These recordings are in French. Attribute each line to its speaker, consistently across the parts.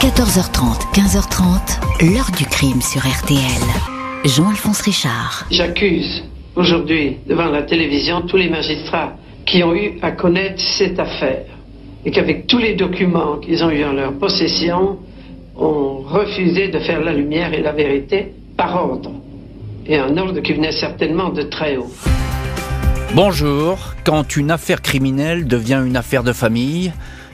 Speaker 1: 14h30, 15h30, l'heure du crime sur RTL. Jean-Alphonse Richard.
Speaker 2: J'accuse aujourd'hui devant la télévision tous les magistrats qui ont eu à connaître cette affaire et qu'avec tous les documents qu'ils ont eu en leur possession, ont refusé de faire la lumière et la vérité par ordre. Et un ordre qui venait certainement de très haut.
Speaker 3: Bonjour, quand une affaire criminelle devient une affaire de famille,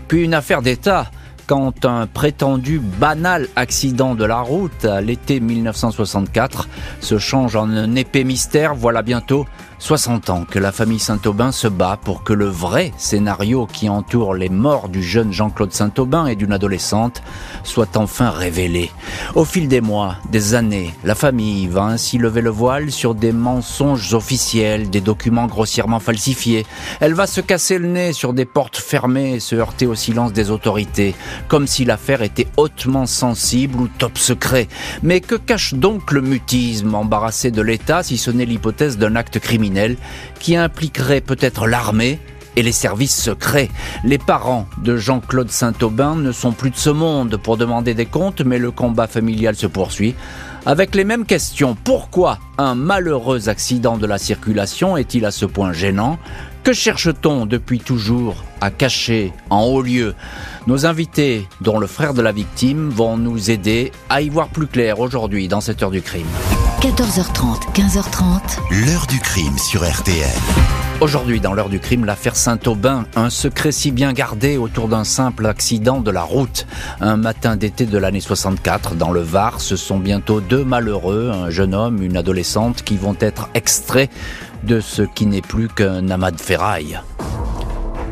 Speaker 3: puis une affaire d'État, quand un prétendu banal accident de la route à l'été 1964 se change en un épais mystère, voilà bientôt 60 ans que la famille Saint-Aubin se bat pour que le vrai scénario qui entoure les morts du jeune Jean-Claude Saint-Aubin et d'une adolescente soit enfin révélé. Au fil des mois, des années, la famille va ainsi lever le voile sur des mensonges officiels, des documents grossièrement falsifiés. Elle va se casser le nez sur des portes fermées et se heurter au silence des autorités, comme si l'affaire était hautement sensible ou top secret. Mais que cache donc le mutisme embarrassé de l'État si ce n'est l'hypothèse d'un acte criminel? Qui impliquerait peut-être l'armée et les services secrets. Les parents de Jean-Claude Saint-Aubin ne sont plus de ce monde pour demander des comptes, mais le combat familial se poursuit. Avec les mêmes questions, pourquoi un malheureux accident de la circulation est-il à ce point gênant? Que cherche-t-on depuis toujours à cacher en haut lieu? Nos invités, dont le frère de la victime, vont nous aider à y voir plus clair aujourd'hui dans cette heure du crime.
Speaker 1: 14h30, 15h30.
Speaker 4: L'heure du crime sur RTL.
Speaker 3: Aujourd'hui, dans l'heure du crime, l'affaire Saint-Aubin, un secret si bien gardé autour d'un simple accident de la route. Un matin d'été de l'année 64, dans le Var, ce sont bientôt deux malheureux, un jeune homme, une adolescente, qui vont être extraits de ce qui n'est plus qu'un amas de ferraille.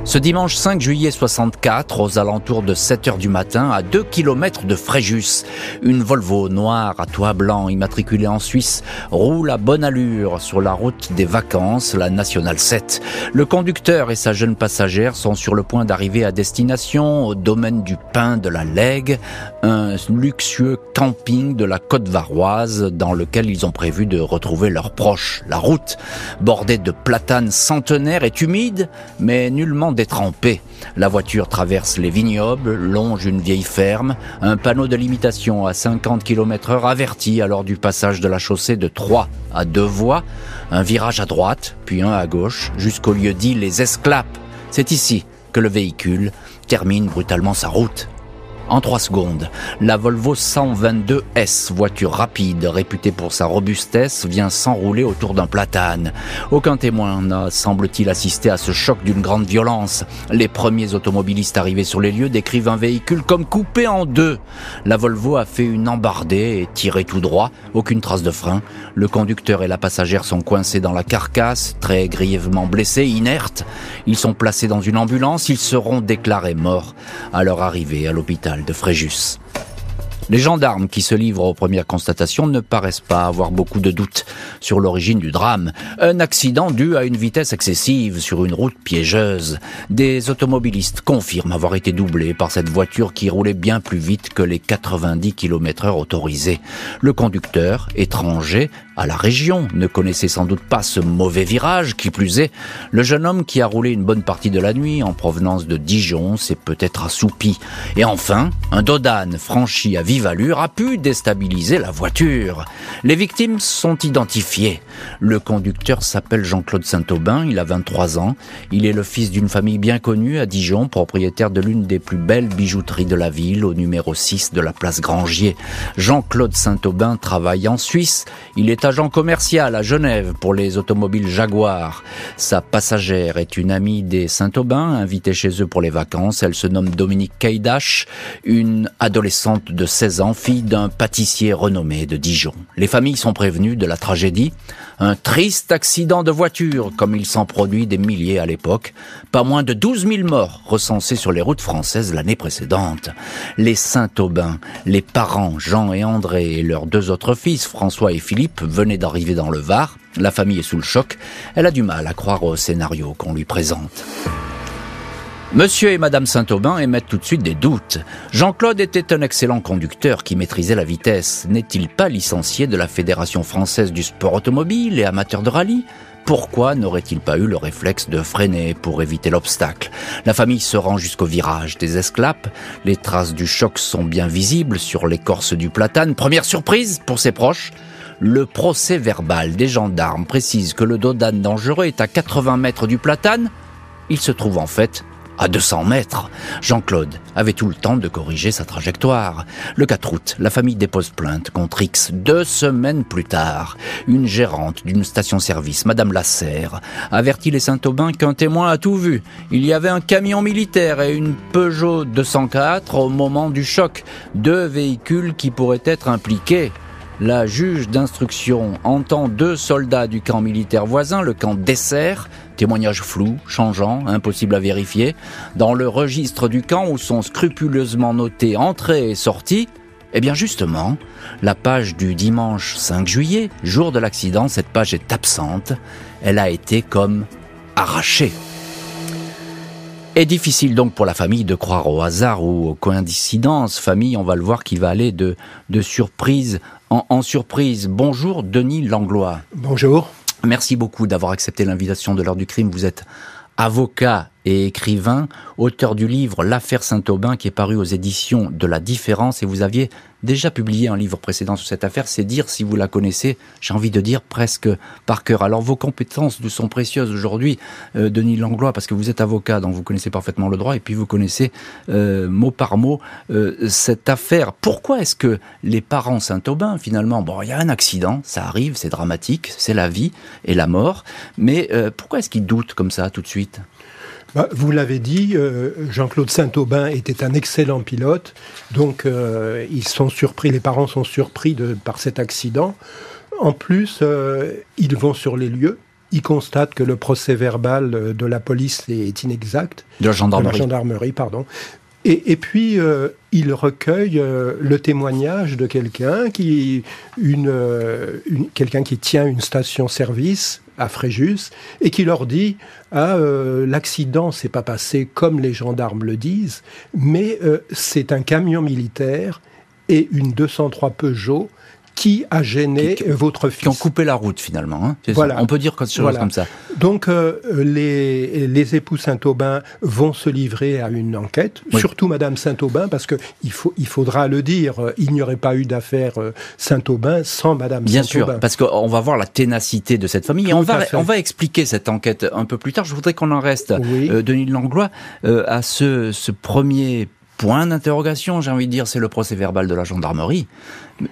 Speaker 3: Ce dimanche 5 juillet 64, aux alentours de 7 heures du matin, à 2 km de Fréjus, une Volvo noire à toit blanc immatriculée en Suisse roule à bonne allure sur la route des vacances, la Nationale 7. Le conducteur et sa jeune passagère sont sur le point d'arriver à destination au domaine du pain de la Lègue, un luxueux camping de la côte varoise dans lequel ils ont prévu de retrouver leurs proches. La route, bordée de platanes centenaires, est humide, mais nullement détrempé. La voiture traverse les vignobles, longe une vieille ferme, un panneau de limitation à 50 km heure avertit alors du passage de la chaussée de 3 à 2 voies, un virage à droite, puis un à gauche, jusqu'au lieu dit les Esclapes. C'est ici que le véhicule termine brutalement sa route. En trois secondes, la Volvo 122S, voiture rapide, réputée pour sa robustesse, vient s'enrouler autour d'un platane. Aucun témoin n'a, semble-t-il, assisté à ce choc d'une grande violence. Les premiers automobilistes arrivés sur les lieux décrivent un véhicule comme coupé en deux. La Volvo a fait une embardée et tiré tout droit, aucune trace de frein. Le conducteur et la passagère sont coincés dans la carcasse, très grièvement blessés, inertes. Ils sont placés dans une ambulance, ils seront déclarés morts à leur arrivée à l'hôpital de Fréjus. Les gendarmes qui se livrent aux premières constatations ne paraissent pas avoir beaucoup de doutes sur l'origine du drame. Un accident dû à une vitesse excessive sur une route piégeuse. Des automobilistes confirment avoir été doublés par cette voiture qui roulait bien plus vite que les 90 km heure autorisés. Le conducteur, étranger, à la région, ne connaissait sans doute pas ce mauvais virage. Qui plus est, le jeune homme qui a roulé une bonne partie de la nuit en provenance de Dijon s'est peut-être assoupi. Et enfin, un dodane franchi à vive allure a pu déstabiliser la voiture. Les victimes sont identifiées. Le conducteur s'appelle Jean-Claude Saint-Aubin, il a 23 ans. Il est le fils d'une famille bien connue à Dijon, propriétaire de l'une des plus belles bijouteries de la ville, au numéro 6 de la place Grangier. Jean-Claude Saint-Aubin travaille en Suisse. Il est agent commercial à Genève pour les automobiles Jaguar. Sa passagère est une amie des Saint-Aubin, invitée chez eux pour les vacances. Elle se nomme Dominique Kaidash, une adolescente de 16 ans, fille d'un pâtissier renommé de Dijon. Les familles sont prévenues de la tragédie. Un triste accident de voiture, comme il s'en produit des milliers à l'époque. Pas moins de 12 000 morts recensés sur les routes françaises l'année précédente. Les Saint-Aubin, les parents Jean et André et leurs deux autres fils, François et Philippe, venaient d'arriver dans le Var. La famille est sous le choc. Elle a du mal à croire au scénario qu'on lui présente. Monsieur et Madame Saint-Aubin émettent tout de suite des doutes. Jean-Claude était un excellent conducteur qui maîtrisait la vitesse. N'est-il pas licencié de la Fédération française du sport automobile et amateur de rallye? Pourquoi n'aurait-il pas eu le réflexe de freiner pour éviter l'obstacle? La famille se rend jusqu'au virage des esclapes. Les traces du choc sont bien visibles sur l'écorce du platane. Première surprise pour ses proches. Le procès verbal des gendarmes précise que le dodane dangereux est à 80 mètres du platane. Il se trouve en fait à 200 mètres. Jean-Claude avait tout le temps de corriger sa trajectoire. Le 4 août, la famille dépose plainte contre X. Deux semaines plus tard, une gérante d'une station-service, Madame Lasserre, avertit les Saint-Aubin qu'un témoin a tout vu. Il y avait un camion militaire et une Peugeot 204 au moment du choc. Deux véhicules qui pourraient être impliqués. La juge d'instruction entend deux soldats du camp militaire voisin, le camp Dessert, témoignage flou, changeant, impossible à vérifier, dans le registre du camp où sont scrupuleusement notés entrée et sortie, eh bien justement, la page du dimanche 5 juillet, jour de l'accident, cette page est absente, elle a été comme arrachée. Et difficile donc pour la famille de croire au hasard ou aux coïncidences. Famille, on va le voir, qui va aller de, de surprise en, surprise. Bonjour Denis Langlois.
Speaker 4: Bonjour.
Speaker 3: Merci beaucoup d'avoir accepté l'invitation de l'heure du crime. Vous êtes avocat et écrivain, auteur du livre L'affaire Saint-Aubin qui est paru aux éditions de La Différence et vous aviez déjà publié un livre précédent sur cette affaire, c'est dire si vous la connaissez, j'ai envie de dire presque par cœur. Alors vos compétences sont précieuses aujourd'hui, euh, Denis Langlois, parce que vous êtes avocat, donc vous connaissez parfaitement le droit, et puis vous connaissez euh, mot par mot euh, cette affaire. Pourquoi est-ce que les parents Saint-Aubin, finalement, bon, il y a un accident, ça arrive, c'est dramatique, c'est la vie et la mort, mais pourquoi est-ce qu'ils doutent comme ça tout de suite?
Speaker 4: Bah, vous l'avez dit, euh, Jean-Claude Saint-Aubin était un excellent pilote, donc euh, ils sont surpris, les parents sont surpris de, par cet accident. En plus, euh, ils vont sur les lieux, ils constatent que le procès verbal de la police est inexact.
Speaker 3: De la gendarmerie.
Speaker 4: De la gendarmerie, pardon. Et, puis, ils recueillent le témoignage de quelqu'un qui, une, une quelqu'un qui tient une station-service à Fréjus et qui leur dit ah, euh, l'accident s'est pas passé comme les gendarmes le disent, mais euh, c'est un camion militaire et une 203 Peugeot qui a gêné votre fils.
Speaker 3: Qui ont coupé la route finalement. Hein voilà. On peut dire quelque chose comme ça.
Speaker 4: Donc euh, les, les époux Saint-Aubin vont se livrer à une enquête, surtout Madame Saint-Aubin, parce que il, faut, il faudra le dire, il n'y aurait pas eu d'affaire euh, Saint-Aubin sans Madame
Speaker 3: Bien
Speaker 4: Saint-Aubin.
Speaker 3: sûr, parce qu'on va voir la ténacité de cette famille. Et on va, on va expliquer cette enquête un peu plus tard. Je voudrais qu'on en reste, euh, Denis Langlois, à ce, ce premier point d'interrogation, j'ai envie de dire, c'est le procès verbal de la gendarmerie.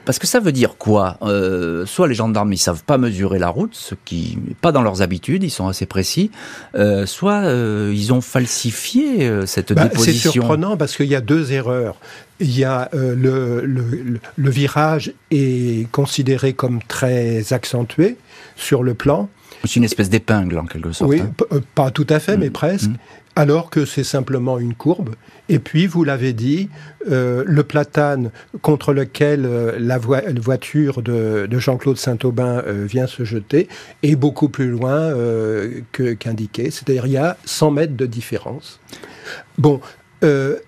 Speaker 3: Parce que ça veut dire quoi euh, Soit les gendarmes ils savent pas mesurer la route, ce qui n'est pas dans leurs habitudes, ils sont assez précis. Euh, soit euh, ils ont falsifié cette bah, déposition.
Speaker 4: C'est surprenant parce qu'il y a deux erreurs. Il y a le, le, virage est considéré comme très accentué sur le plan.
Speaker 3: C'est une espèce d'épingle en quelque sorte.
Speaker 4: Oui, hein. pas tout à fait, mais mmh. presque. Mmh alors que c'est simplement une courbe. Et puis, vous l'avez dit, euh, le platane contre lequel euh, la, voiture de, Jean-Claude Saint-Aubin euh, vient se jeter est beaucoup plus loin qu'indiqué. C'est-à-dire, il y a 100 mètres de différence. Bon.
Speaker 3: mais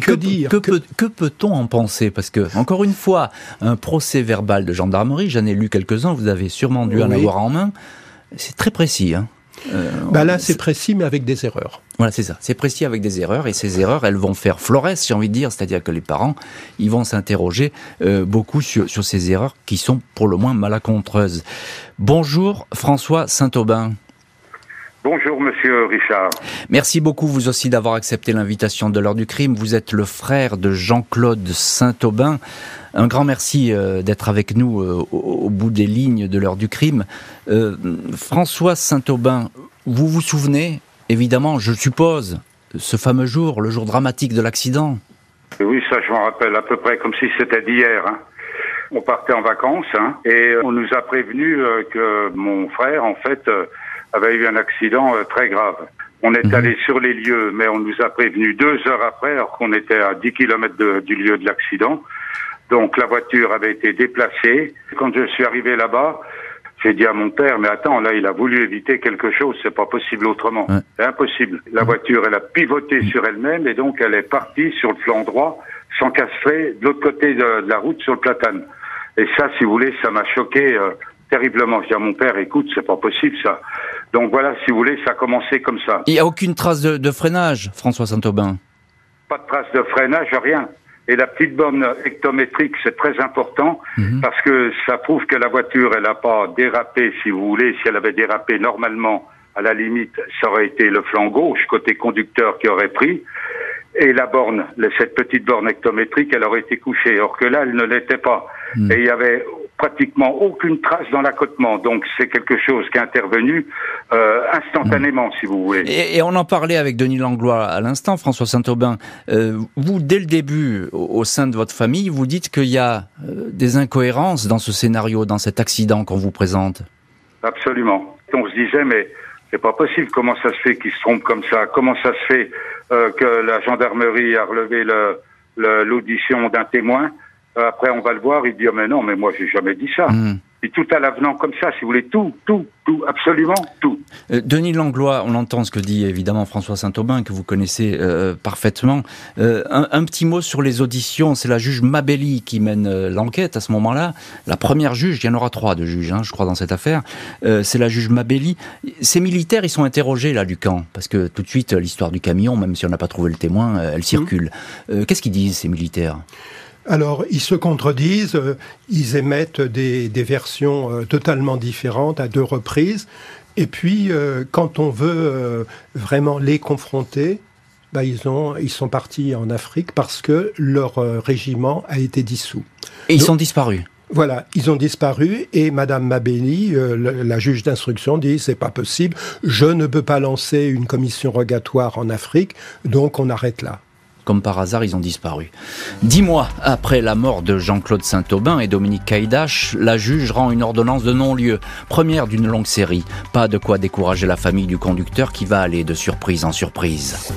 Speaker 3: que, dire Que, peut-on en penser? Parce que, encore une fois, un procès verbal de gendarmerie, j'en ai lu quelques-uns, vous avez sûrement dû en avoir en main, c'est très précis. Hein
Speaker 4: euh, bah là, c'est précis, mais avec des erreurs.
Speaker 3: Voilà, c'est ça. C'est précis avec des erreurs, et ces erreurs, elles vont faire florès, j'ai envie de dire. C'est-à-dire que les parents, ils vont s'interroger euh, beaucoup sur, sur ces erreurs qui sont pour le moins malacontreuses. Bonjour, François Saint-Aubin.
Speaker 5: Bonjour Monsieur Richard.
Speaker 3: Merci beaucoup vous aussi d'avoir accepté l'invitation de l'heure du crime. Vous êtes le frère de Jean-Claude Saint-Aubin. Un grand merci euh, d'être avec nous euh, au, bout des lignes de l'heure du crime. Euh, François Saint-Aubin, vous vous souvenez, évidemment, je suppose, ce fameux jour, le jour dramatique de l'accident?
Speaker 5: Oui, ça je m'en rappelle à peu près comme si c'était d'hier. Hein. On partait en vacances hein, et on nous a prévenu que mon frère, en fait, avait eu un accident euh, très grave. On est mhm. allé sur les lieux, mais on nous a prévenu deux heures après, alors qu'on était à 10 kilomètres du lieu de l'accident. Donc la voiture avait été déplacée. Quand je suis arrivé là-bas, j'ai dit à mon père, mais attends, là, il a voulu éviter quelque chose, c'est pas possible autrement. C'est impossible. La voiture, elle a pivoté sur elle-même et donc elle est partie sur le flanc droit, s'encastrer de l'autre côté de, la route sur le platane. Et ça, si vous voulez, ça m'a choqué. Euh, terriblement. Je dis à mon père, écoute, c'est pas possible ça. Donc voilà, si vous voulez, ça a commencé comme ça.
Speaker 3: Il n'y a aucune trace de, freinage, François Saint-Aubin?
Speaker 5: Pas de trace de freinage, rien. Et la petite borne hectométrique, c'est très important mhm. parce que ça prouve que la voiture, elle n'a pas dérapé, si vous voulez. Si elle avait dérapé normalement, à la limite, ça aurait été le flanc gauche, côté conducteur, qui aurait pris. Et la borne, cette petite borne hectométrique, elle aurait été couchée. Or que là, elle ne l'était pas. Mhm. Et il y avait pratiquement aucune trace dans l'accotement. Donc c'est quelque chose qui est intervenu euh, instantanément, si vous voulez.
Speaker 3: Et, on en parlait avec Denis Langlois à l'instant, François Saint-Aubin. Euh, vous, dès le début, au, sein de votre famille, vous dites qu'il y a euh, des incohérences dans ce scénario, dans cet accident qu'on vous présente.
Speaker 5: Absolument. On se disait, mais c'est pas possible. Comment ça se fait qu'il se trompe comme ça? Comment ça se fait que la gendarmerie a relevé l'audition d'un témoin? Après, on va le voir, il dit, oh, mais non, mais moi, j'ai jamais dit ça. Hmm. Et tout à l'avenant comme ça, si vous voulez, tout, tout, tout, absolument tout.
Speaker 3: Euh, Denis Langlois, on entend ce que dit évidemment François Saint-Aubin, que vous connaissez euh, parfaitement. un, petit mot sur les auditions, c'est la juge Mabelli qui mène l'enquête à ce moment-là. La première juge, il y en aura trois de juges, hein, je crois, dans cette affaire. c'est la juge Mabelli. Ces militaires, ils sont interrogés là du camp, parce que tout de suite, l'histoire du camion, même si on n'a pas trouvé le témoin, elle circule. Hmm. Qu'est-ce qu'ils disent, ces militaires?
Speaker 4: Alors, ils se contredisent, euh, ils émettent des, versions euh, totalement différentes à deux reprises. Et puis, euh, quand on veut vraiment les confronter, bah, ils, ont, ils sont partis en Afrique parce que leur régiment a été dissous.
Speaker 3: Et ils sont disparus
Speaker 4: voilà, ils ont disparu et Madame Mabelli, la, juge d'instruction, dit c'est pas possible, je ne peux pas lancer une commission rogatoire en Afrique, donc on arrête là.
Speaker 3: Comme par hasard, ils ont disparu. Dix mois après la mort de Jean-Claude Saint-Aubin et Dominique Caïdache, la juge rend une ordonnance de non-lieu, première d'une longue série. Pas de quoi décourager la famille du conducteur qui va aller de surprise en surprise.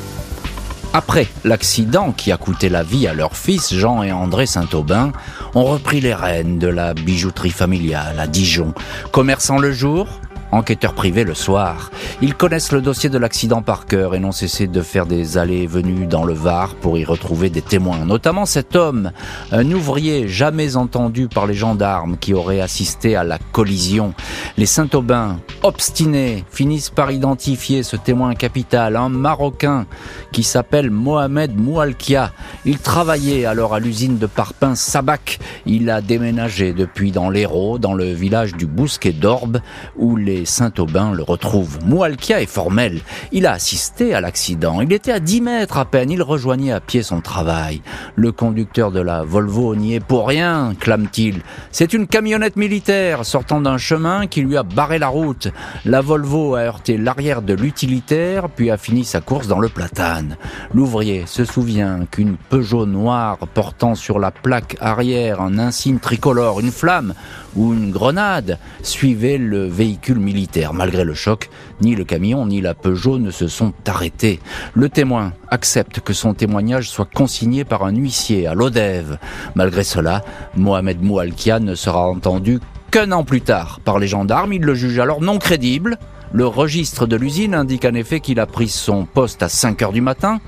Speaker 3: Après l'accident qui a coûté la vie à leurs fils, Jean et André Saint-Aubin, ont repris les rênes de la bijouterie familiale à Dijon. Commerçant le jour, enquêteurs privés le soir. Ils connaissent le dossier de l'accident par cœur et n'ont cessé de faire des allées et venues dans le Var pour y retrouver des témoins, notamment cet homme, un ouvrier jamais entendu par les gendarmes qui aurait assisté à la collision. Les Saint-Aubin, obstinés, finissent par identifier ce témoin capital, un Marocain qui s'appelle Mohamed Moualkia. Il travaillait alors à l'usine de parpaing Sabac. Il a déménagé depuis dans l'Hérault, dans le village du Bousquet d'Orbe, où les Saint-Aubin le retrouve. Moualkia est formel. Il a assisté à l'accident. Il était à 10 mètres à peine. Il rejoignait à pied son travail. Le conducteur de la Volvo n'y est pour rien, clame-t-il. C'est une camionnette militaire sortant d'un chemin qui lui a barré la route. La Volvo a heurté l'arrière de l'utilitaire, puis a fini sa course dans le platane. L'ouvrier se souvient qu'une Peugeot noire portant sur la plaque arrière un insigne tricolore, une flamme ou une grenade suivait le véhicule Malgré le choc, ni le camion ni la Peugeot ne se sont arrêtés. Le témoin accepte que son témoignage soit consigné par un huissier à l'Odève. Malgré cela, Mohamed Moualkia ne sera entendu qu'un an plus tard par les gendarmes. Il le juge alors non crédible. Le registre de l'usine indique en effet qu'il a pris son poste à 5 heures du matin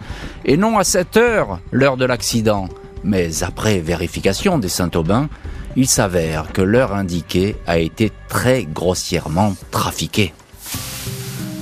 Speaker 3: et non à 7 heures, l'heure de l'accident. Mais après vérification des Saint-Aubin, il s'avère que l'heure indiquée a été très grossièrement trafiquée.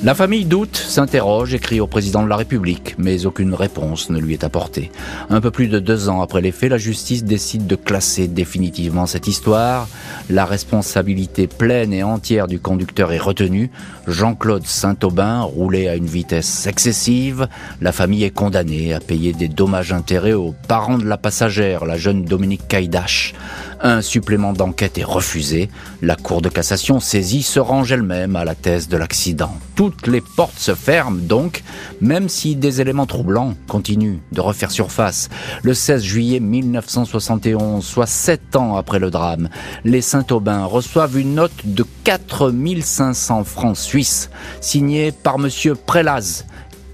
Speaker 3: La famille doute, s'interroge, écrit au président de la République, mais aucune réponse ne lui est apportée. Un peu plus de deux ans après les faits, la justice décide de classer définitivement cette histoire. La responsabilité pleine et entière du conducteur est retenue. Jean-Claude Saint-Aubin roulait à une vitesse excessive. La famille est condamnée à payer des dommages-intérêts aux parents de la passagère, la jeune Dominique Caïdache. Un supplément d'enquête est refusé. La Cour de cassation saisie se range elle-même à la thèse de l'accident. Toutes les portes se ferment donc, même si des éléments troublants continuent de refaire surface. Le 16 juillet 1971, soit sept ans après le drame, les Saint-Aubin reçoivent une note de 4500 francs signée par monsieur Prelaz,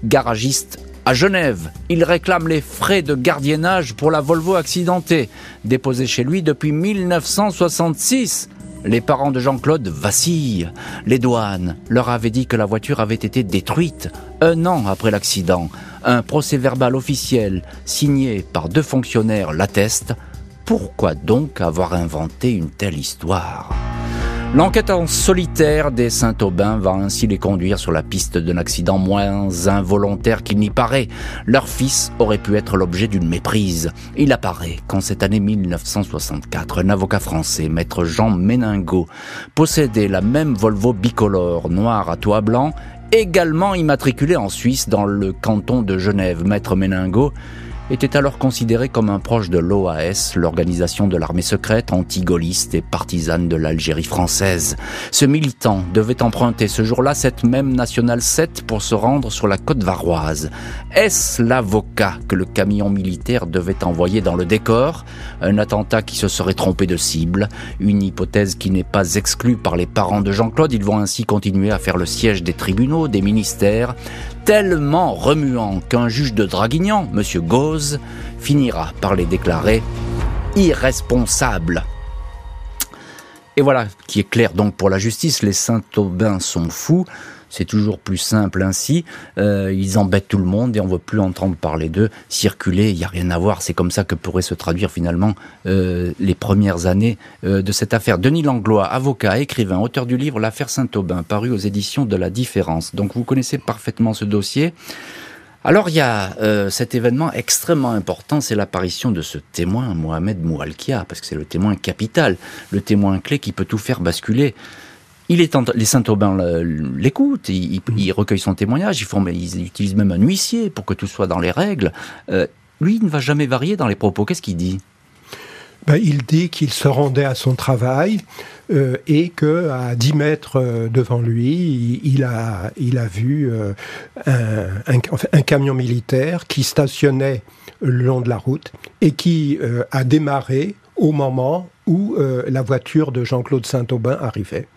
Speaker 3: garagiste à Genève, il réclame les frais de gardiennage pour la Volvo accidentée, déposée chez lui depuis 1966. Les parents de Jean-Claude vacillent. Les douanes leur avaient dit que la voiture avait été détruite un an après l'accident. Un procès verbal officiel signé par deux fonctionnaires l'atteste. Pourquoi donc avoir inventé une telle histoire? L'enquête en solitaire des Saint-Aubin va ainsi les conduire sur la piste d'un accident moins involontaire qu'il n'y paraît. Leur fils aurait pu être l'objet d'une méprise. Il apparaît qu'en cette année 1964, un avocat français, maître Jean Méningo, possédait la même Volvo bicolore noire à toit blanc, également immatriculée en Suisse dans le canton de Genève. Maître Méningo était alors considéré comme un proche de l'OAS, l'organisation de l'armée secrète anti-gaulliste et partisane de l'Algérie française. Ce militant devait emprunter ce jour-là cette même Nationale 7 pour se rendre sur la côte varoise. Est-ce l'avocat que le camion militaire devait envoyer dans le décor? Un attentat qui se serait trompé de cible? Une hypothèse qui n'est pas exclue par les parents de Jean-Claude. Ils vont ainsi continuer à faire le siège des tribunaux, des ministères, tellement remuant qu'un juge de Draguignan, M. Gauze, finira par les déclarer irresponsables. Et voilà qui est clair donc pour la justice, les Saint-Aubin sont fous, c'est toujours plus simple ainsi. Euh, ils embêtent tout le monde et on ne veut plus entendre parler d'eux. Circuler, il n'y a rien à voir. C'est comme ça que pourraient se traduire finalement euh, les premières années euh, de cette affaire. Denis Langlois, avocat, écrivain, auteur du livre L'affaire Saint-Aubin, paru aux éditions de La Différence. Donc vous connaissez parfaitement ce dossier. Alors il y a cet événement extrêmement important, c'est l'apparition de ce témoin, Mohamed Moualkia, parce que c'est le témoin capital, le témoin clé qui peut tout faire basculer. Il est les Saint-Aubin l'écoutent, ils, ils, recueillent son témoignage, ils, font, ils utilisent même un huissier pour que tout soit dans les règles. Euh, lui, il ne va jamais varier dans les propos. Qu'est-ce qu'il dit?
Speaker 4: Ben, Il dit qu'il se rendait à son travail euh, et que à 10 mètres euh, devant lui, il, a, il a vu euh, un, un, un, camion militaire qui stationnait le long de la route et qui a démarré au moment où euh, la voiture de Jean-Claude Saint-Aubin arrivait.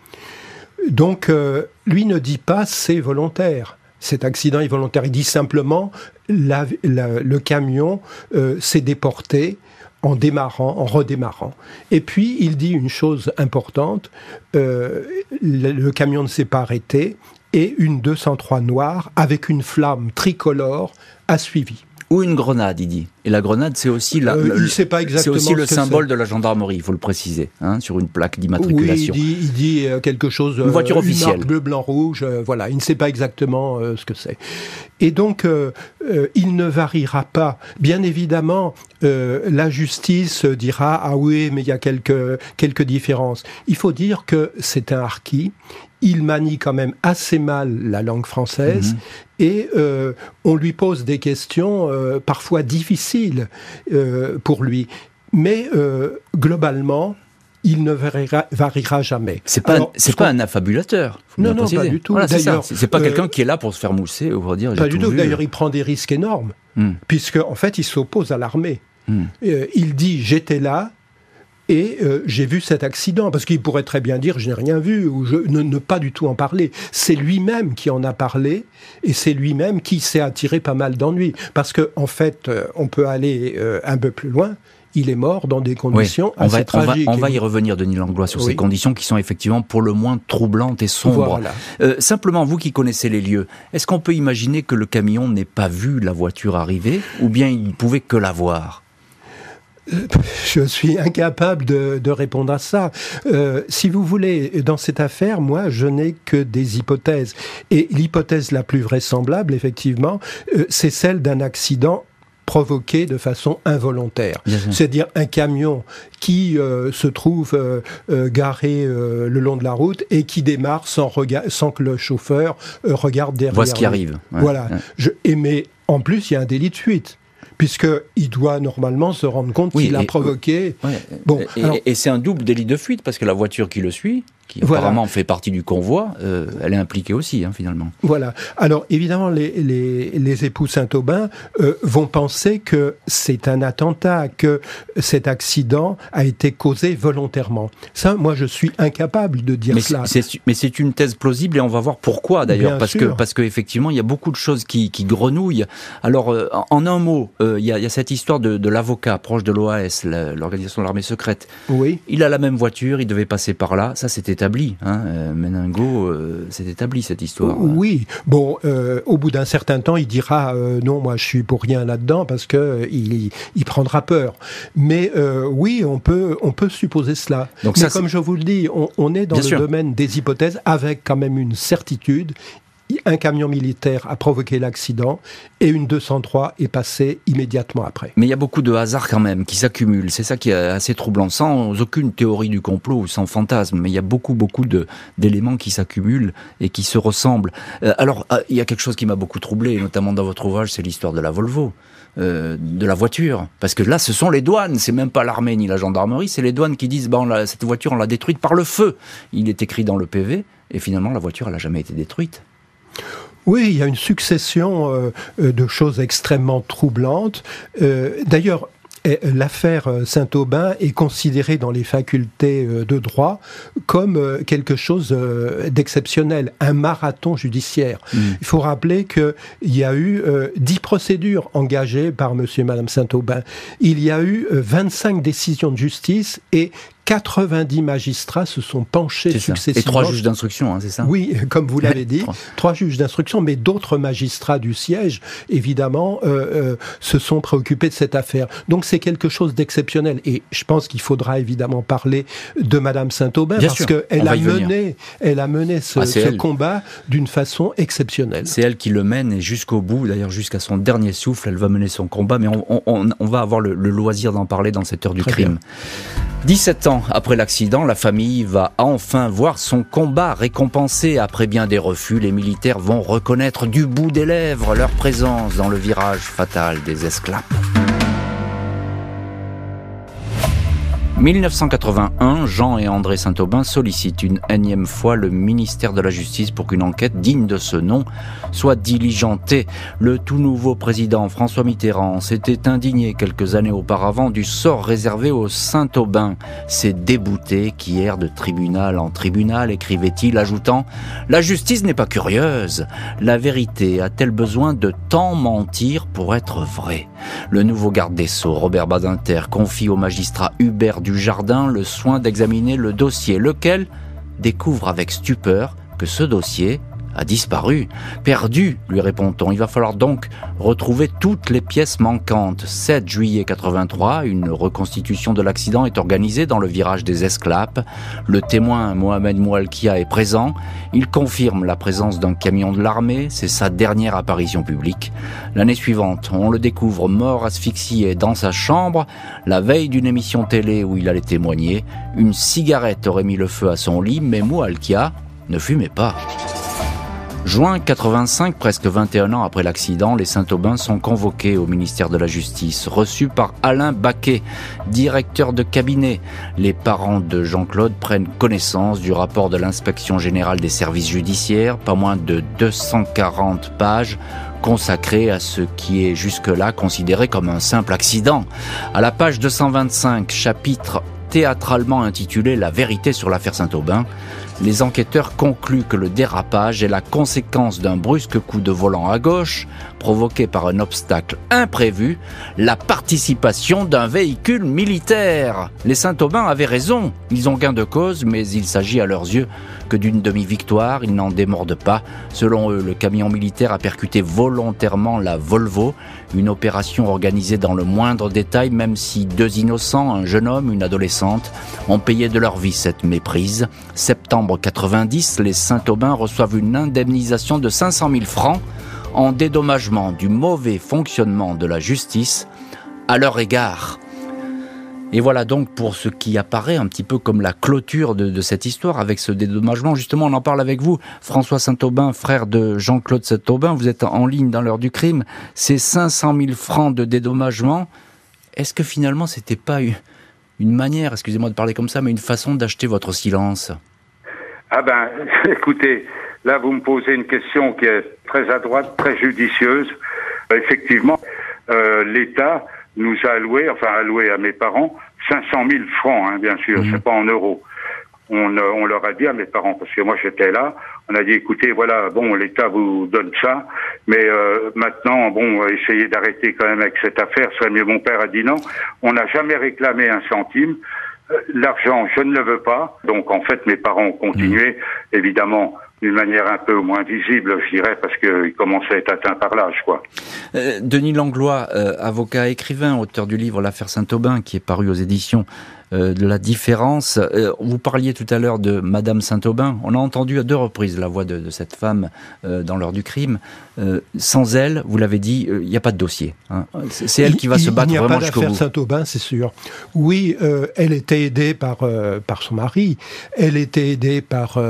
Speaker 4: Donc, euh, lui ne dit pas c'est volontaire. Cet accident est volontaire. Il dit simplement le camion euh, s'est déporté en démarrant, en redémarrant. Et puis, il dit une chose importante, le, camion ne s'est pas arrêté et une 203 noire avec une flamme tricolore a suivi
Speaker 3: ou une grenade, il dit. Et la grenade, c'est aussi, la,
Speaker 4: euh, il sait pas exactement
Speaker 3: aussi le symbole de la gendarmerie, il faut le préciser, hein, sur une plaque d'immatriculation.
Speaker 4: Oui, il dit, il dit, euh, quelque chose.
Speaker 3: Une voiture
Speaker 4: euh,
Speaker 3: officielle.
Speaker 4: Une bleu, blanc, rouge. Euh, voilà, il ne sait pas exactement ce que c'est. Et donc, il ne variera pas. Bien évidemment, la justice dira ah oui, mais il y a quelques quelques différences. Il faut dire que c'est un harki il manie quand même assez mal la langue française mmh. et euh, on lui pose des questions euh, parfois difficiles euh, pour lui. Mais globalement, il ne variera, variera jamais.
Speaker 3: C'est pas, c'est pas un affabulateur.
Speaker 4: Non, non, pas du tout.
Speaker 3: Voilà, D'ailleurs, c'est pas quelqu'un qui est là pour se faire mousser ou pour dire.
Speaker 4: Pas du tout. D'ailleurs, il prend des risques énormes, mm. puisque en fait, il s'oppose à l'armée. Mm. il dit j'étais là, et euh, j'ai vu cet accident, parce qu'il pourrait très bien dire je n'ai rien vu, ou je, ne, ne pas du tout en parler. C'est lui-même qui en a parlé, et c'est lui-même qui s'est attiré pas mal d'ennuis. Parce que en fait, euh, on peut aller euh, un peu plus loin. Il est mort dans des conditions
Speaker 3: oui, on
Speaker 4: assez
Speaker 3: va,
Speaker 4: tragiques.
Speaker 3: On va, on va y revenir, Denis Langlois, sur oui. ces conditions qui sont effectivement pour le moins troublantes et sombres.
Speaker 4: Voilà.
Speaker 3: Euh, simplement, vous qui connaissez les lieux, est-ce qu'on peut imaginer que le camion n'ait pas vu la voiture arriver, ou bien il pouvait que la voir?
Speaker 4: je suis incapable de, de répondre à ça. Euh, si vous voulez, dans cette affaire, moi, je n'ai que des hypothèses. Et l'hypothèse la plus vraisemblable, effectivement, euh, c'est celle d'un accident provoqué de façon involontaire. C'est-à-dire un camion qui euh, se trouve euh, euh, garé le long de la route et qui démarre sans, sans que le chauffeur regarde derrière.
Speaker 3: Voit ce qui arrive.
Speaker 4: Ouais, voilà. Ouais. Je, et mais en plus, il y a un délit de fuite puisqu'il doit normalement se rendre compte oui, qu'il a provoqué.
Speaker 3: Ouais, bon, et, alors, et c'est un double délit de fuite, parce que la voiture qui le suit, qui voilà. apparemment fait partie du convoi, euh, elle est impliquée aussi, hein, finalement.
Speaker 4: Voilà. Alors, évidemment, les, les, les époux Saint-Aubin euh, vont penser que c'est un attentat, que cet accident a été causé volontairement. Ça, moi, je suis incapable de dire
Speaker 3: mais
Speaker 4: cela.
Speaker 3: mais c'est une thèse plausible, et on va voir pourquoi, d'ailleurs. Parce sûr. que, parce qu'effectivement, il y a beaucoup de choses qui, qui grenouillent. Alors, euh, en un mot, il y, a, y, a, cette histoire de, de l'avocat proche de l'OAS, l'organisation de l'armée secrète.
Speaker 4: Oui.
Speaker 3: Il a la même voiture, il devait passer par là. Ça, c'était établi. Hein. Euh, Meningo, euh, c'est établi cette histoire.
Speaker 4: Oui. Bon, au bout d'un certain temps, il dira non, moi je suis pour rien là-dedans parce que il, prendra peur. Mais oui, on peut on peut supposer cela. Donc Mais comme je vous le dis, on, est dans le domaine des hypothèses avec quand même une certitude un camion militaire a provoqué l'accident et une 203 est passée immédiatement après.
Speaker 3: Mais il y a beaucoup de hasards quand même qui s'accumulent. C'est ça qui est assez troublant. Sans aucune théorie du complot ou sans fantasme, mais il y a beaucoup, beaucoup d'éléments qui s'accumulent et qui se ressemblent. Euh, alors, euh, il y a quelque chose qui m'a beaucoup troublé, notamment dans votre ouvrage, c'est l'histoire de la Volvo. Euh, de la voiture. Parce que là, ce sont les douanes, c'est même pas l'armée ni la gendarmerie, c'est les douanes qui disent, bon, cette voiture, on l'a détruite par le feu. Il est écrit dans le PV, et finalement, la voiture, elle n'a jamais été détruite.
Speaker 4: Oui, il y a une succession euh, euh, de choses extrêmement troublantes. Euh, d'ailleurs, L'affaire Saint-Aubin est considérée dans les facultés de droit comme quelque chose d'exceptionnel, un marathon judiciaire. Mm. Il faut rappeler qu'il y a eu dix procédures engagées par monsieur et madame Saint-Aubin. Il y a eu 25 décisions de justice et 90 magistrats se sont penchés successivement.
Speaker 3: Et trois juges d'instruction, hein, c'est ça
Speaker 4: Oui, comme vous l'avez dit, trois. juges d'instruction, mais d'autres magistrats du siège, évidemment, euh, euh, se sont préoccupés de cette affaire. Donc c'est quelque chose d'exceptionnel. Et je pense qu'il faudra évidemment parler de Madame Saint-Aubin, parce qu'elle a, mené, elle a mené ce, ah, combat d'une façon exceptionnelle.
Speaker 3: C'est elle qui le mène, et jusqu'au bout, d'ailleurs jusqu'à son dernier souffle, elle va mener son combat, mais on, va avoir le, loisir d'en parler dans cette heure du crime. 17 ans après l'accident, la famille va enfin voir son combat récompensé. Après bien des refus, les militaires vont reconnaître du bout des lèvres leur présence dans le virage fatal des esclaves. 1981, Jean et André Saint-Aubin sollicitent une énième fois le ministère de la Justice pour qu'une enquête digne de ce nom soit diligentée. Le tout nouveau président François Mitterrand s'était indigné quelques années auparavant du sort réservé aux Saint-Aubin. Ces déboutés qui errent de tribunal en tribunal, écrivait-il, ajoutant La justice n'est pas curieuse. La vérité a-t-elle besoin de tant mentir pour être vraie? Le nouveau garde des Sceaux, Robert Badinter, confie au magistrat Hubert du jardin le soin d'examiner le dossier, lequel découvre avec stupeur que ce dossier a disparu. Perdu, lui répond-on. Il va falloir donc retrouver toutes les pièces manquantes. 7 juillet 83, une reconstitution de l'accident est organisée dans le virage des Esclapes. Le témoin Mohamed Moualkia est présent. Il confirme la présence d'un camion de l'armée. C'est sa dernière apparition publique. L'année suivante, on le découvre mort asphyxié dans sa chambre. La veille d'une émission télé où il allait témoigner, une cigarette aurait mis le feu à son lit, mais Moualkia ne fumait pas. Juin 85, presque 21 ans après l'accident, les Saint-Aubin sont convoqués au ministère de la Justice, reçus par Alain Baquet, directeur de cabinet. Les parents de Jean-Claude prennent connaissance du rapport de l'inspection générale des services judiciaires, pas moins de 240 pages consacré à ce qui est jusque-là considéré comme un simple accident. À la page 225, chapitre théâtralement intitulé La vérité sur l'affaire Saint-Aubin, les enquêteurs concluent que le dérapage est la conséquence d'un brusque coup de volant à gauche, provoqué par un obstacle imprévu, la participation d'un véhicule militaire. Les Saint-Aubin avaient raison, ils ont gain de cause, mais il s'agit à leurs yeux que d'une demi-victoire, ils n'en démordent pas. Selon eux, le camion militaire a percuté volontairement la Volvo, une opération organisée dans le moindre détail, même si deux innocents, un jeune homme, une adolescente, ont payé de leur vie cette méprise. Septembre 90, les Saint-Aubin reçoivent une indemnisation de 500 000 francs en dédommagement du mauvais fonctionnement de la justice à leur égard. Et voilà donc pour ce qui apparaît un petit peu comme la clôture de, cette histoire avec ce dédommagement. Justement, on en parle avec vous, François Saint-Aubin, frère de Jean-Claude Saint-Aubin. Vous êtes en ligne dans l'heure du crime. Ces 500 000 francs de dédommagement, est-ce que finalement c'était pas une manière, excusez-moi de parler comme ça, mais une façon d'acheter votre silence
Speaker 5: Ah ben, écoutez, là vous me posez une question qui est très à droite, très judicieuse. Effectivement, euh, l'État nous a alloué, enfin alloué à mes parents, 500 000 francs, hein, bien sûr, mhm. c'est pas en euros. On, euh, on, leur a dit à mes parents, parce que moi j'étais là, on a dit écoutez, voilà, bon, l'État vous donne ça, mais euh, maintenant, bon, essayez d'arrêter quand même avec cette affaire, serait mieux. Mon père a dit non. On n'a jamais réclamé un centime. L'argent, je ne le veux pas. Donc en fait, mes parents ont continué, évidemment, d'une manière un peu moins visible, je dirais, parce qu'ils commençaient à être atteints par l'âge, quoi.
Speaker 3: Euh, Denis Langlois, euh, avocat écrivain, auteur du livre L'affaire Saint-Aubin, qui est paru aux éditions euh, de la différence. Euh, vous parliez tout à l'heure de Madame Saint-Aubin. On a entendu à deux reprises la voix de, de cette femme euh, dans l'heure du crime. sans elle, vous l'avez dit, il n'y a pas de dossier. Hein. C'est elle qui va
Speaker 4: il,
Speaker 3: se battre vraiment
Speaker 4: jusqu'au bout. Il n'y a pas d'affaire Saint-Aubin, c'est sûr. Oui, elle était aidée par, par son mari. Elle était aidée par,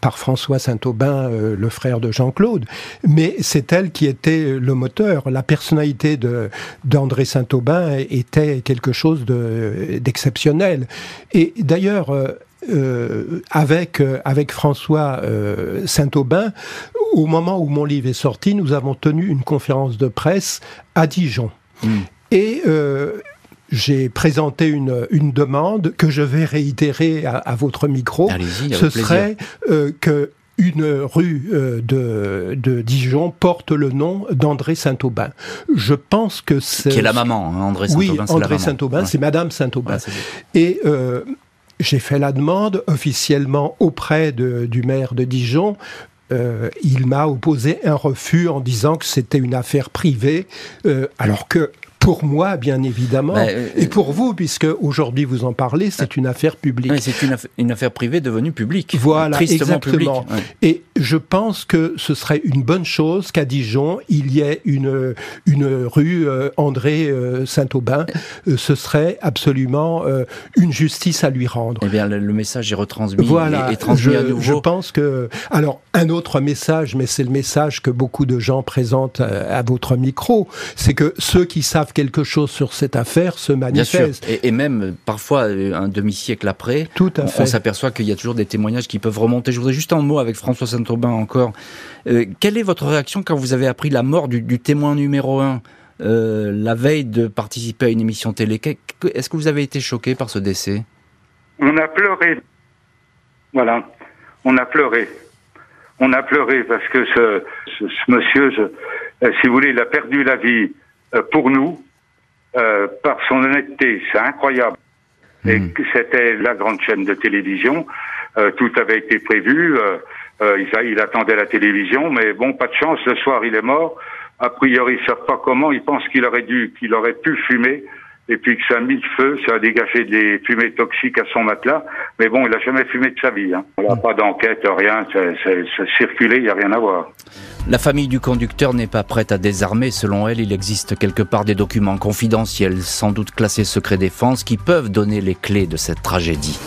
Speaker 4: par François Saint-Aubin, le frère de Jean-Claude. Mais c'est elle qui était le moteur. La personnalité d'André Saint-Aubin était quelque chose d'exceptionnel et d'ailleurs, euh, euh, avec, euh, avec François Saint-Aubin, au moment où mon livre est sorti, nous avons tenu une conférence de presse à Dijon. Hmm. Et j'ai présenté une, une, demande que je vais réitérer à, votre micro. Ce serait que une rue euh, de, de, Dijon porte le nom d'André Saint-Aubin. Je pense que c'est...
Speaker 3: Qui est la maman, hein, André Saint-Aubin.
Speaker 4: Oui, André Saint-Aubin, c'est Madame Saint-Aubin. Et euh, j'ai fait la demande officiellement auprès de, du maire de Dijon. Euh, il m'a opposé un refus en disant que c'était une affaire privée, euh, alors que pour moi, bien évidemment, bah, euh, et pour vous, puisque aujourd'hui vous en parlez, c'est une affaire publique.
Speaker 3: c'est une, une, affaire privée devenue publique.
Speaker 4: Voilà, exactement. Et je pense que ce serait une bonne chose qu'à Dijon, il y ait une, une rue euh, André euh, Saint-Aubin. ce serait absolument une justice à lui rendre.
Speaker 3: Eh bien, le, message est retransmis
Speaker 4: voilà,
Speaker 3: et, transmis
Speaker 4: je,
Speaker 3: à nouveau.
Speaker 4: Je pense que... Alors, un autre message, mais c'est le message que beaucoup de gens présentent à, à votre micro, c'est que ceux qui savent quelque chose sur cette affaire se manifeste.
Speaker 3: Et, et, même parfois un demi-siècle après, Tout à on, on s'aperçoit qu'il y a toujours des témoignages qui peuvent remonter. Je voudrais juste un mot avec François Encore. Euh, quelle est votre réaction quand vous avez appris la mort du, du témoin numéro un euh, la veille de participer à une émission télé? Est-ce que vous avez été choqué par ce décès?
Speaker 5: On a pleuré. Voilà, on a pleuré. On a pleuré parce que ce, ce, ce monsieur, je, euh, si vous voulez, il a perdu la vie pour nous, euh, par son honnêteté, c'est incroyable. Et hmm. c'était la grande chaîne de télévision. Euh, tout avait été prévu. Euh, il, attendait la télévision, mais bon, pas de chance. Le soir, il est mort. A priori, ils savent pas comment. Ils pensent qu'il aurait dû, qu'il aurait pu fumer et puis que ça a mis le feu, ça a dégagé des fumées toxiques à son matelas. Mais bon, il a jamais fumé de sa vie. Hein. Il n'y a pas d'enquête, rien, ça, circulé, il n'y a rien à voir.
Speaker 3: La famille du conducteur n'est pas prête à désarmer. Selon elle, il existe quelque part des documents confidentiels, sans doute classés secret défense, qui peuvent donner les clés de cette tragédie.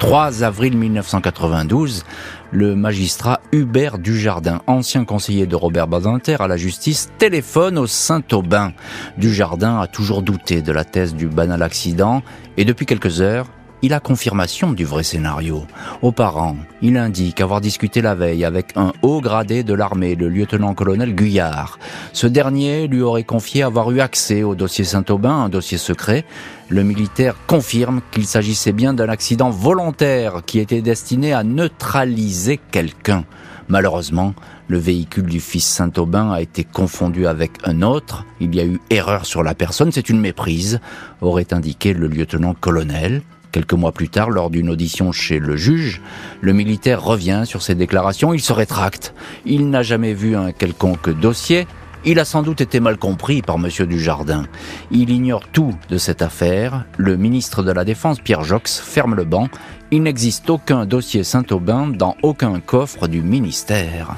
Speaker 3: 3 avril 1992, le magistrat Hubert Dujardin, ancien conseiller de Robert Badinter à la justice, téléphone au Saint-Aubin. Dujardin a toujours douté de la thèse du banal accident et depuis quelques heures, il a confirmation du vrai scénario. Aux parents, il indique avoir discuté la veille avec un haut gradé de l'armée, le lieutenant-colonel Guyard. Ce dernier lui aurait confié avoir eu accès au dossier Saint-Aubin, un dossier secret. Le militaire confirme qu'il s'agissait bien d'un accident volontaire qui était destiné à neutraliser quelqu'un. Malheureusement, le véhicule du fils Saint-Aubin a été confondu avec un autre. Il y a eu erreur sur la personne, c'est une méprise, aurait indiqué le lieutenant-colonel. Quelques mois plus tard, lors d'une audition chez le juge, le militaire revient sur ses déclarations, il se rétracte. Il n'a jamais vu un quelconque dossier, il a sans doute été mal compris par Monsieur Dujardin. Il ignore tout de cette affaire. Le ministre de la Défense, Pierre Jox, ferme le banc. Il n'existe aucun dossier Saint-Aubin dans aucun coffre du ministère.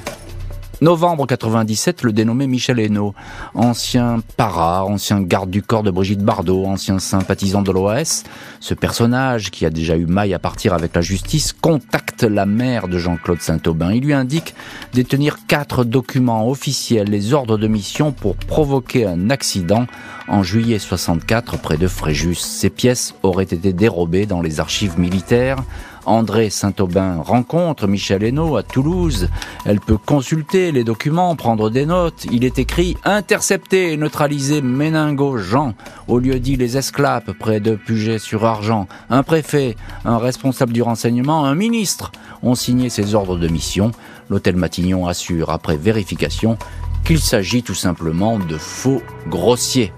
Speaker 3: Novembre 97, le dénommé Michel Hainaut, ancien para, ancien garde du corps de Brigitte Bardot, ancien sympathisant de l'OAS, ce personnage qui a déjà eu maille à partir avec la justice, contacte la mère de Jean-Claude Saint-Aubin. Il lui indique détenir quatre documents officiels, les ordres de mission pour provoquer un accident en juillet 64 près de Fréjus. Ces pièces auraient été dérobées dans les archives militaires André Saint-Aubin rencontre Michel Hainaut à Toulouse. Elle peut consulter les documents, prendre des notes. Il est écrit intercepter et neutraliser Méningo Jean au lieu dit les Esclapes près de Puget-sur-Argent. Un préfet, un responsable du renseignement, un ministre ont signé ces ordres de mission. L'hôtel Matignon assure après vérification qu'il s'agit tout simplement de faux grossiers.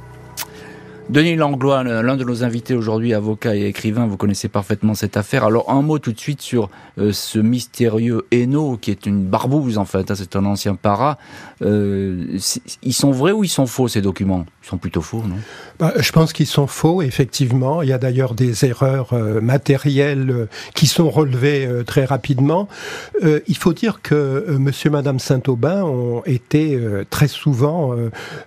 Speaker 3: Denis Langlois, l'un de nos invités aujourd'hui, avocat et écrivain, vous connaissez parfaitement cette affaire. Alors un mot tout de suite sur euh, ce mystérieux Hainaut, qui est une barbouze en fait, hein, c'est un ancien para. Euh, ils sont vrais ou ils sont faux ces documents? Sont plutôt faux, non?
Speaker 4: Bah, Je pense qu'ils sont faux, effectivement. Il y a d'ailleurs des erreurs euh, matérielles qui sont relevées très rapidement. il faut dire que monsieur et madame Saint-Aubin ont été très souvent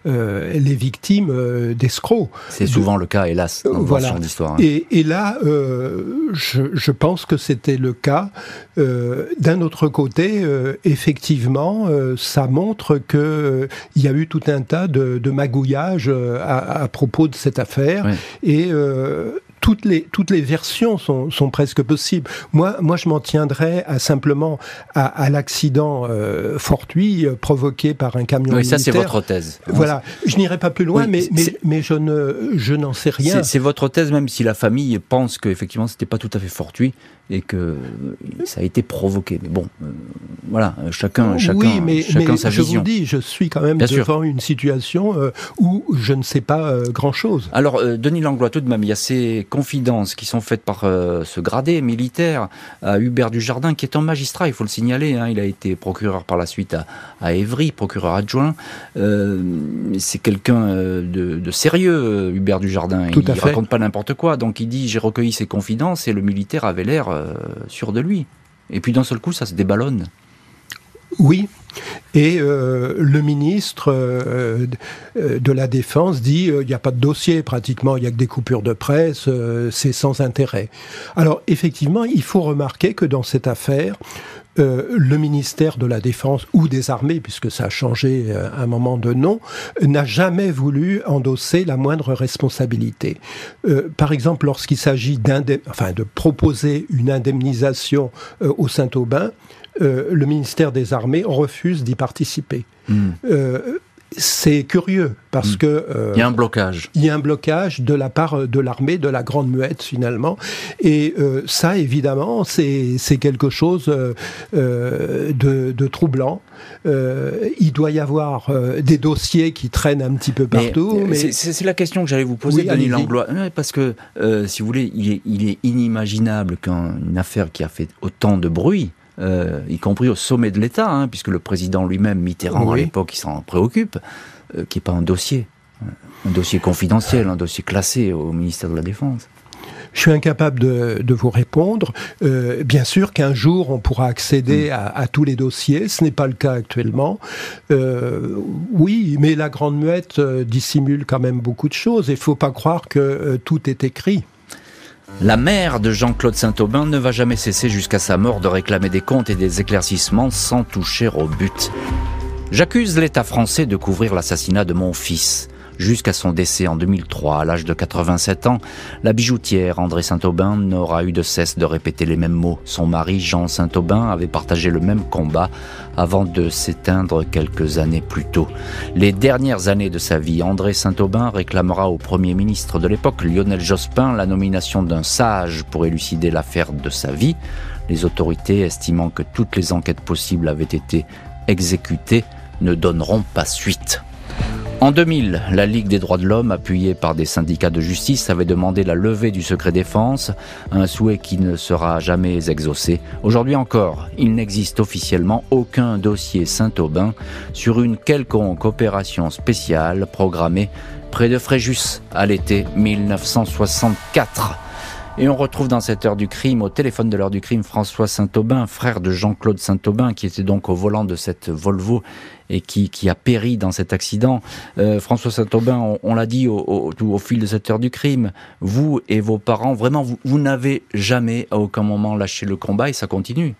Speaker 4: les victimes d'escrocs.
Speaker 3: C'est souvent le cas, hélas, dans voilà. d'histoire. Hein.
Speaker 4: Et, et, là, euh, je, je, pense que c'était le cas. Euh, D'un autre côté, euh, effectivement, euh, ça montre euh, il y a eu tout un tas de, de magouillages à, à, propos de cette affaire. Oui. Et toutes les, toutes les versions sont, sont presque possibles. Moi, moi je m'en tiendrais à simplement à, à l'accident euh, fortuit euh, provoqué par un camion
Speaker 3: oui,
Speaker 4: militaire.
Speaker 3: ça c'est votre thèse.
Speaker 4: Voilà, je n'irai pas plus loin, oui, mais, mais, mais, je ne je n'en sais rien.
Speaker 3: C'est votre thèse, même si la famille pense qu'effectivement c'était pas tout à fait fortuit et que ça a été provoqué. Mais bon, euh, voilà, chacun, chacun,
Speaker 4: oui, mais,
Speaker 3: chacun
Speaker 4: mais
Speaker 3: sa
Speaker 4: je
Speaker 3: vision.
Speaker 4: vous dis, je suis quand même
Speaker 3: Bien
Speaker 4: devant
Speaker 3: sûr.
Speaker 4: une situation euh, où je ne sais pas euh, grand-chose.
Speaker 3: Alors, euh, Denis Langlois, tout de même, il y a ces confidences qui sont faites par euh, ce gradé militaire à Hubert Dujardin, qui est un magistrat, il faut le signaler. Hein, il a été procureur par la suite à, à Évry, procureur adjoint. Euh, c'est quelqu'un euh, de, de, sérieux, Hubert Dujardin.
Speaker 4: Tout
Speaker 3: il
Speaker 4: fait.
Speaker 3: raconte pas n'importe quoi. Donc, il dit j'ai recueilli ces confidences et le militaire avait l'air euh, sûr de lui. Et puis d'un seul coup, ça se déballonne.
Speaker 4: Oui. Et euh, le ministre euh, de la Défense dit il n'y a pas de dossier pratiquement, il n'y a que des coupures de presse, c'est sans intérêt. Alors effectivement, il faut remarquer que dans cette affaire, euh, le ministère de la Défense ou des Armées, puisque ça a changé euh, à un moment de nom, n'a jamais voulu endosser la moindre responsabilité. Euh, par exemple, lorsqu'il s'agit enfin, de proposer une indemnisation au Saint-Aubin, le ministère des Armées refuse d'y participer.
Speaker 3: Mm.
Speaker 4: Euh, c'est curieux parce
Speaker 3: Mm.
Speaker 4: que euh,
Speaker 3: Il y a un blocage.
Speaker 4: il y a un blocage de la part de l'armée, de la Grande Muette finalement, et euh, ça évidemment c'est c'est quelque chose euh, euh, de, de troublant. Euh, il doit y avoir euh, des dossiers qui traînent un petit peu partout, mais,
Speaker 3: c'est- la question que j'allais vous poser,
Speaker 4: Oui,
Speaker 3: Denis. Langlois. Parce que, euh, si vous voulez, il est, il est inimaginable qu'une affaire qui a fait autant de bruit, euh, y compris au sommet de l'État, hein, puisque le président lui-même, Mitterrand, à l'époque, il s'en préoccupe, euh, qui n'est pas un dossier. Un dossier confidentiel, un dossier classé au ministère de la Défense.
Speaker 4: je suis incapable de, de vous répondre. Euh, bien sûr qu'un jour on pourra accéder à, à tous les dossiers, ce n'est pas le cas actuellement. Euh, oui, mais la Grande Muette euh, dissimule quand même beaucoup de choses. Il faut pas croire que euh, tout est écrit.
Speaker 3: La mère de Jean-Claude Saint-Aubin ne va jamais cesser jusqu'à sa mort de réclamer des comptes et des éclaircissements sans toucher au but. J'accuse l'État français de couvrir l'assassinat de mon fils. Jusqu'à son décès en 2003, à l'âge de 87 ans, la bijoutière André Saint-Aubin n'aura eu de cesse de répéter les mêmes mots. Son mari, Jean Saint-Aubin, avait partagé le même combat avant de s'éteindre quelques années plus tôt. Les dernières années de sa vie, André Saint-Aubin réclamera au Premier ministre de l'époque, Lionel Jospin, la nomination d'un sage pour élucider l'affaire de sa vie. Les autorités, estimant que toutes les enquêtes possibles avaient été exécutées, ne donneront pas suite. En 2000, la Ligue des droits de l'homme, appuyée par des syndicats de justice, avait demandé la levée du secret défense, un souhait qui ne sera jamais exaucé. Aujourd'hui encore, il n'existe officiellement aucun dossier Saint-Aubin sur une quelconque opération spéciale programmée près de Fréjus à l'été 1964. Et on retrouve dans cette heure du crime, au téléphone de l'heure du crime, François Saint-Aubin, frère de Jean-Claude Saint-Aubin, qui était donc au volant de cette Volvo et qui, qui a péri dans cet accident. Euh, François Saint-Aubin, on, on l'a dit au, au, au, fil de cette heure du crime, vous et vos parents, vraiment, vous, vous n'avez jamais à aucun moment lâché le combat et ça continue.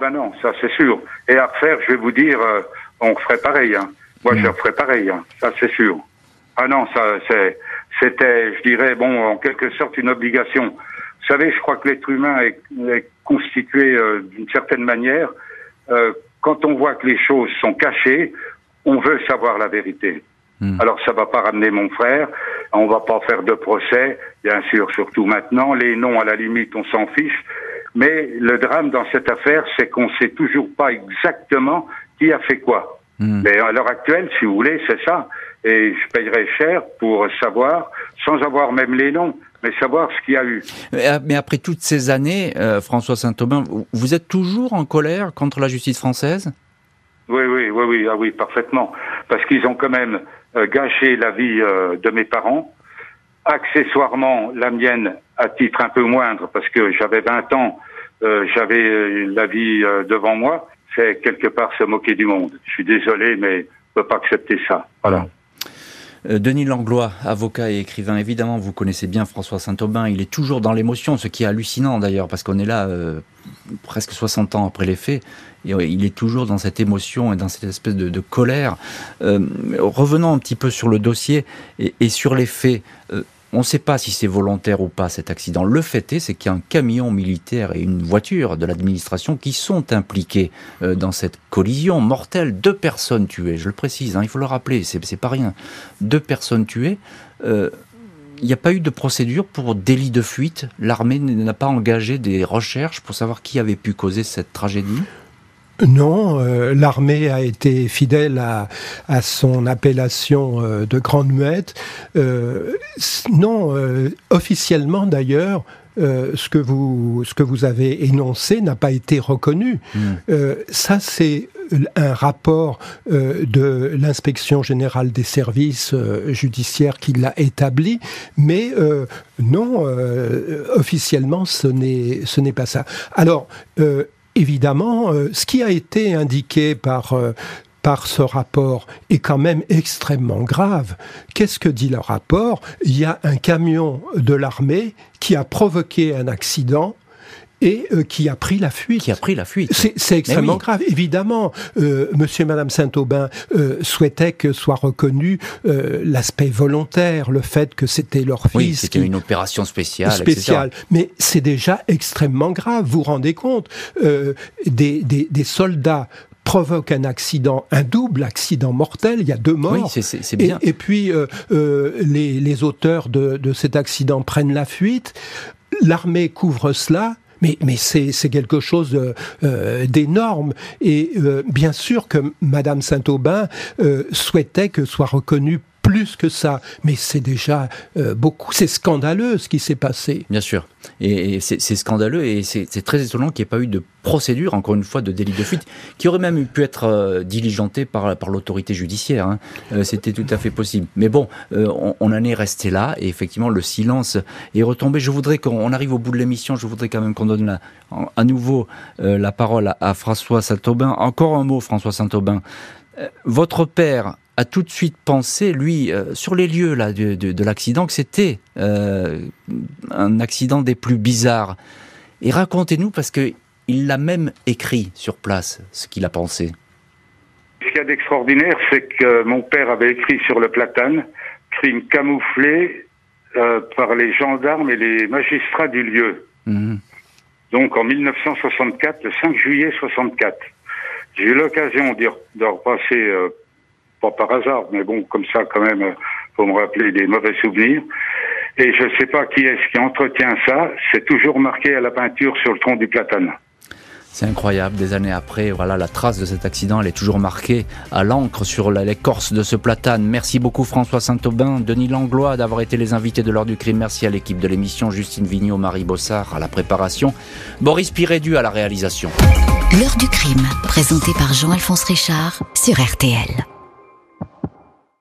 Speaker 5: Ben non, ça c'est sûr. Et à refaire, je vais vous dire, euh, on ferait pareil. Hein. Moi,
Speaker 3: Mm.
Speaker 5: je referais pareil, hein. ça c'est sûr. Ah non, ça c'est, c'était, je dirais, bon, en quelque sorte une obligation. Vous savez, je crois que l'être humain est, est constitué euh, d'une certaine manière. Euh, quand on voit que les choses sont cachées, on veut savoir la vérité.
Speaker 3: Mm.
Speaker 5: Alors ça va pas ramener mon frère, on va pas faire de procès, bien sûr, surtout maintenant. Les noms, à la limite, on s'en fiche. Mais le drame dans cette affaire, c'est qu'on sait toujours pas exactement qui a fait quoi.
Speaker 3: Mm.
Speaker 5: Mais à l'heure actuelle, si vous voulez, c'est ça. Et je payerais cher pour savoir, sans avoir même les noms, mais savoir ce qu'il y a eu.
Speaker 3: Mais après toutes ces années, euh, François Saint-Aubin, vous êtes toujours en colère contre la justice française?
Speaker 5: Oui, oui, oui, oui, ah oui, parfaitement. Parce qu'ils ont quand même euh, gâché la vie euh, de mes parents, accessoirement la mienne à titre un peu moindre, parce que j'avais 20 ans, j'avais la vie devant moi. C'est quelque part se moquer du monde. Je suis désolé, mais je ne peux pas accepter ça. Voilà.
Speaker 3: Euh, Denis Langlois, avocat et écrivain, évidemment, vous connaissez bien François Saint-Aubin, il est toujours dans l'émotion, ce qui est hallucinant d'ailleurs, parce qu'on est là euh, presque 60 ans après les faits, et il est toujours dans cette émotion et dans cette espèce de, colère. Euh, revenons un petit peu sur le dossier et, et sur les faits. On ne sait pas si c'est volontaire ou pas cet accident. Le fait est, c'est qu'il y a un camion militaire et une voiture de l'administration qui sont impliqués euh, dans cette collision mortelle. Deux personnes tuées, je le précise, hein, il faut le rappeler, c'est pas rien. Deux personnes tuées. Euh, il n'y a pas eu de procédure pour délit de fuite. L'armée n'a pas engagé des recherches pour savoir qui avait pu causer cette tragédie
Speaker 4: non, euh, l'armée a été fidèle à, son appellation euh, de grande muette. Euh, non, officiellement d'ailleurs, ce, que vous, ce que vous avez énoncé n'a pas été reconnu. Hmm. ça, c'est un rapport de l'inspection générale des services judiciaires qui l'a établi, mais non, officiellement, ce n'est pas ça. Alors, évidemment, euh, ce qui a été indiqué par, euh, par ce rapport est quand même extrêmement grave. Qu'est-ce que dit le rapport? Il y a un camion de l'armée qui a provoqué un accident et euh, qui a pris la fuite.
Speaker 3: Qui a pris la fuite.
Speaker 4: C'est extrêmement grave. Évidemment, euh, Monsieur et Madame Saint-Aubin euh, souhaitaient que soit reconnu euh, l'aspect volontaire, le fait que c'était leur fils.
Speaker 3: Oui, c'était une opération spéciale.
Speaker 4: Spéciale. Mais c'est déjà extrêmement grave. Vous vous rendez compte des, des, des soldats provoquent un accident, un double accident mortel. Il y a deux morts.
Speaker 3: Oui, c'est bien.
Speaker 4: Et, puis euh, euh, les, les, auteurs de, de, cet accident prennent la fuite. L'armée couvre cela. Mais, mais c'est quelque chose euh, d'énorme. Et euh, bien sûr que Madame Saint-Aubin euh, souhaitait que soit reconnu plus que ça. Mais c'est déjà euh, beaucoup. C'est scandaleux ce qui s'est passé.
Speaker 3: Bien sûr. Et, c'est scandaleux et c'est très étonnant qu'il n'y ait pas eu de procédure, encore une fois, de délit de fuite, qui aurait même pu être euh, diligenté par, l'autorité judiciaire. Hein. Euh, c'était tout à fait possible. Mais bon, on, en est resté là et effectivement, le silence est retombé. Je voudrais qu'on arrive au bout de l'émission. Je voudrais quand même qu'on donne à nouveau la parole à François Saint-Aubin. Encore un mot, François Saint-Aubin. Votre père a tout de suite pensé, lui, euh, sur les lieux là de, l'accident, que c'était euh, un accident des plus bizarres. Et racontez-nous, parce que il l'a même écrit sur place, ce qu'il a pensé.
Speaker 5: Ce qu'il y a d'extraordinaire, c'est que mon père avait écrit sur le platane, crime camouflé euh, par les gendarmes et les magistrats du lieu. Mhm. Donc en 1964, le 5 juillet 64. J'ai eu l'occasion de repasser pas par hasard, mais bon, comme ça, quand même, faut me rappeler des mauvais souvenirs. Et je ne sais pas qui est-ce qui entretient ça, c'est toujours marqué à la peinture sur le tronc du platane.
Speaker 3: C'est incroyable, des années après, voilà, la trace de cet accident, elle est toujours marquée à l'encre sur l'écorce de ce platane. Merci beaucoup François Saint-Aubin, Denis Langlois d'avoir été les invités de l'heure du crime. Merci à l'équipe de l'émission, Justine Vignot, Marie Bossard à la préparation, Boris Pirédu à la réalisation.
Speaker 1: L'heure du crime, présenté par Jean-Alphonse Richard sur RTL.